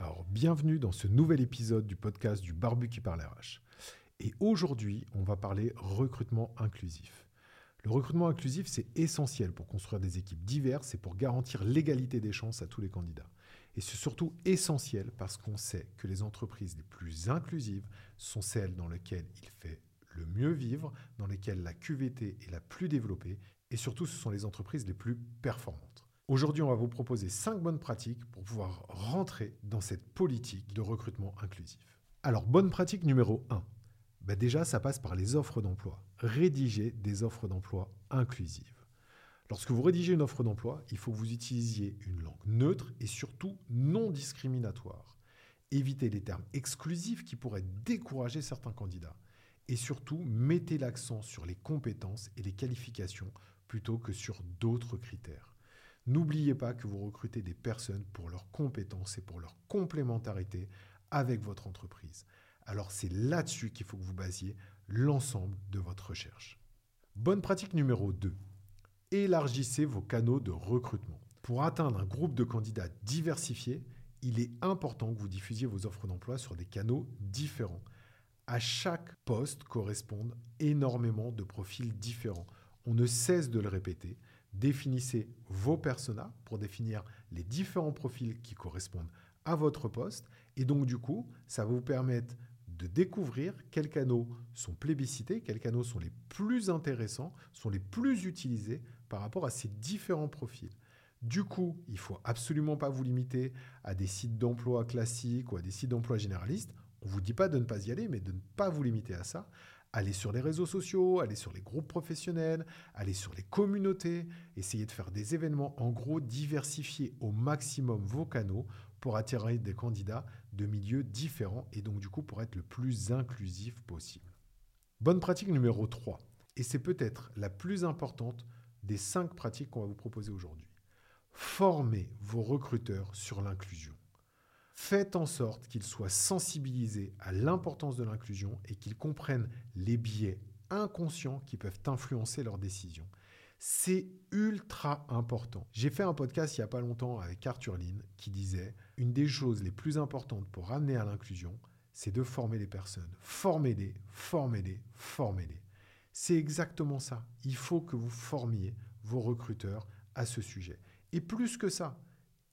Alors, bienvenue dans ce nouvel épisode du podcast du Barbu qui parle RH. Et aujourd'hui, on va parler recrutement inclusif. Le recrutement inclusif, c'est essentiel pour construire des équipes diverses et pour garantir l'égalité des chances à tous les candidats. Et c'est surtout essentiel parce qu'on sait que les entreprises les plus inclusives sont celles dans lesquelles il fait le mieux vivre, dans lesquelles la QVT est la plus développée, et surtout ce sont les entreprises les plus performantes. Aujourd'hui, on va vous proposer 5 bonnes pratiques pour pouvoir rentrer dans cette politique de recrutement inclusif. Alors, bonne pratique numéro 1. Ben déjà, ça passe par les offres d'emploi. Rédiger des offres d'emploi inclusives. Lorsque vous rédigez une offre d'emploi, il faut que vous utilisiez une langue neutre et surtout non discriminatoire. Évitez les termes exclusifs qui pourraient décourager certains candidats. Et surtout, mettez l'accent sur les compétences et les qualifications plutôt que sur d'autres critères. N'oubliez pas que vous recrutez des personnes pour leurs compétences et pour leur complémentarité avec votre entreprise. Alors c'est là-dessus qu'il faut que vous basiez l'ensemble de votre recherche. Bonne pratique numéro 2. Élargissez vos canaux de recrutement. Pour atteindre un groupe de candidats diversifiés, il est important que vous diffusiez vos offres d'emploi sur des canaux différents. À chaque poste correspondent énormément de profils différents. On ne cesse de le répéter définissez vos personas pour définir les différents profils qui correspondent à votre poste. Et donc, du coup, ça va vous permettre de découvrir quels canaux sont plébiscités, quels canaux sont les plus intéressants, sont les plus utilisés par rapport à ces différents profils. Du coup, il faut absolument pas vous limiter à des sites d'emploi classiques ou à des sites d'emploi généralistes. On ne vous dit pas de ne pas y aller, mais de ne pas vous limiter à ça. Allez sur les réseaux sociaux, allez sur les groupes professionnels, allez sur les communautés, essayez de faire des événements, en gros, diversifier au maximum vos canaux pour attirer des candidats de milieux différents et donc du coup pour être le plus inclusif possible. Bonne pratique numéro 3, et c'est peut-être la plus importante des cinq pratiques qu'on va vous proposer aujourd'hui. Formez vos recruteurs sur l'inclusion. Faites en sorte qu'ils soient sensibilisés à l'importance de l'inclusion et qu'ils comprennent les biais inconscients qui peuvent influencer leurs décisions. C'est ultra important. J'ai fait un podcast il n'y a pas longtemps avec Arthur Lynn qui disait une des choses les plus importantes pour ramener à l'inclusion, c'est de former les personnes. Formez-les, formez-les, formez-les. C'est exactement ça. Il faut que vous formiez vos recruteurs à ce sujet. Et plus que ça,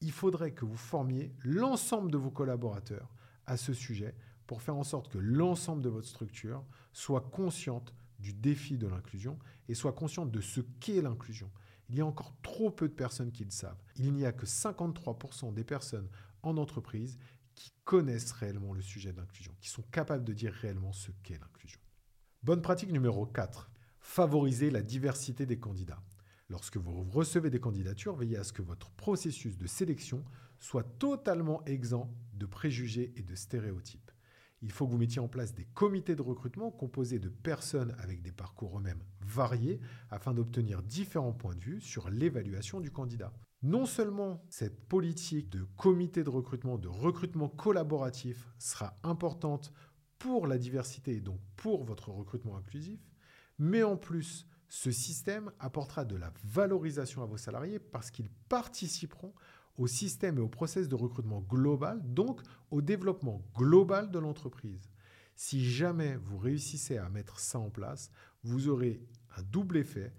il faudrait que vous formiez l'ensemble de vos collaborateurs à ce sujet pour faire en sorte que l'ensemble de votre structure soit consciente du défi de l'inclusion et soit consciente de ce qu'est l'inclusion. Il y a encore trop peu de personnes qui le savent. Il n'y a que 53% des personnes en entreprise qui connaissent réellement le sujet de l'inclusion, qui sont capables de dire réellement ce qu'est l'inclusion. Bonne pratique numéro 4. Favoriser la diversité des candidats. Lorsque vous recevez des candidatures, veillez à ce que votre processus de sélection soit totalement exempt de préjugés et de stéréotypes. Il faut que vous mettiez en place des comités de recrutement composés de personnes avec des parcours eux-mêmes variés afin d'obtenir différents points de vue sur l'évaluation du candidat. Non seulement cette politique de comité de recrutement, de recrutement collaboratif sera importante pour la diversité et donc pour votre recrutement inclusif, mais en plus, ce système apportera de la valorisation à vos salariés parce qu'ils participeront au système et au process de recrutement global, donc au développement global de l'entreprise. Si jamais vous réussissez à mettre ça en place, vous aurez un double effet,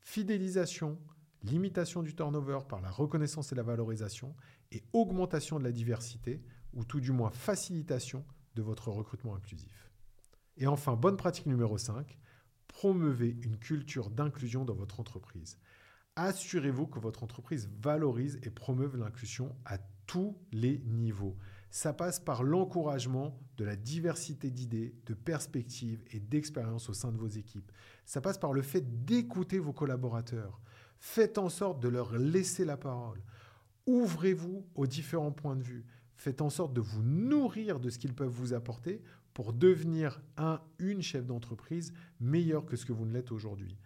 fidélisation, limitation du turnover par la reconnaissance et la valorisation, et augmentation de la diversité, ou tout du moins facilitation de votre recrutement inclusif. Et enfin, bonne pratique numéro 5, promeuvez une culture d'inclusion dans votre entreprise. Assurez-vous que votre entreprise valorise et promeuve l'inclusion à tous les niveaux. Ça passe par l'encouragement de la diversité d'idées, de perspectives et d'expériences au sein de vos équipes. Ça passe par le fait d'écouter vos collaborateurs. Faites en sorte de leur laisser la parole. Ouvrez-vous aux différents points de vue. Faites en sorte de vous nourrir de ce qu'ils peuvent vous apporter pour devenir un, une chef d'entreprise meilleur que ce que vous ne l'êtes aujourd'hui.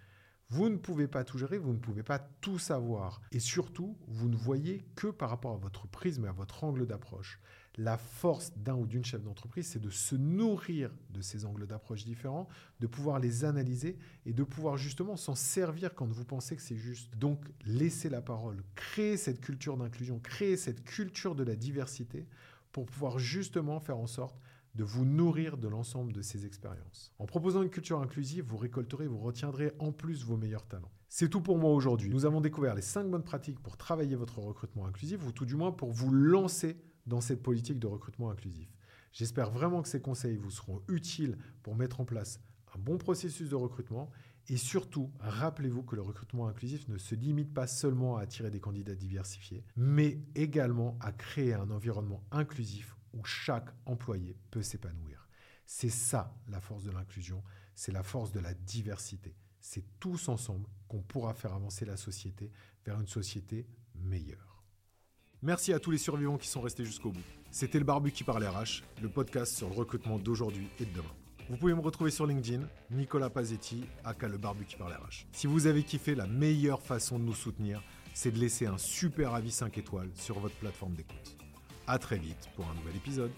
Vous ne pouvez pas tout gérer, vous ne pouvez pas tout savoir. Et surtout, vous ne voyez que par rapport à votre prisme et à votre angle d'approche. La force d'un ou d'une chef d'entreprise, c'est de se nourrir de ces angles d'approche différents, de pouvoir les analyser et de pouvoir justement s'en servir quand vous pensez que c'est juste. Donc, laissez la parole, créer cette culture d'inclusion, créer cette culture de la diversité pour pouvoir justement faire en sorte de vous nourrir de l'ensemble de ces expériences. En proposant une culture inclusive, vous récolterez, vous retiendrez en plus vos meilleurs talents. C'est tout pour moi aujourd'hui. Nous avons découvert les 5 bonnes pratiques pour travailler votre recrutement inclusif, ou tout du moins pour vous lancer dans cette politique de recrutement inclusif. J'espère vraiment que ces conseils vous seront utiles pour mettre en place un bon processus de recrutement et surtout, rappelez-vous que le recrutement inclusif ne se limite pas seulement à attirer des candidats diversifiés, mais également à créer un environnement inclusif où chaque employé peut s'épanouir. C'est ça la force de l'inclusion, c'est la force de la diversité. C'est tous ensemble qu'on pourra faire avancer la société vers une société meilleure. Merci à tous les survivants qui sont restés jusqu'au bout. C'était le Barbu qui parle RH, le podcast sur le recrutement d'aujourd'hui et de demain. Vous pouvez me retrouver sur LinkedIn, Nicolas Pazetti, aka le Barbu qui parle RH. Si vous avez kiffé, la meilleure façon de nous soutenir, c'est de laisser un super avis 5 étoiles sur votre plateforme d'écoute. À très vite pour un nouvel épisode.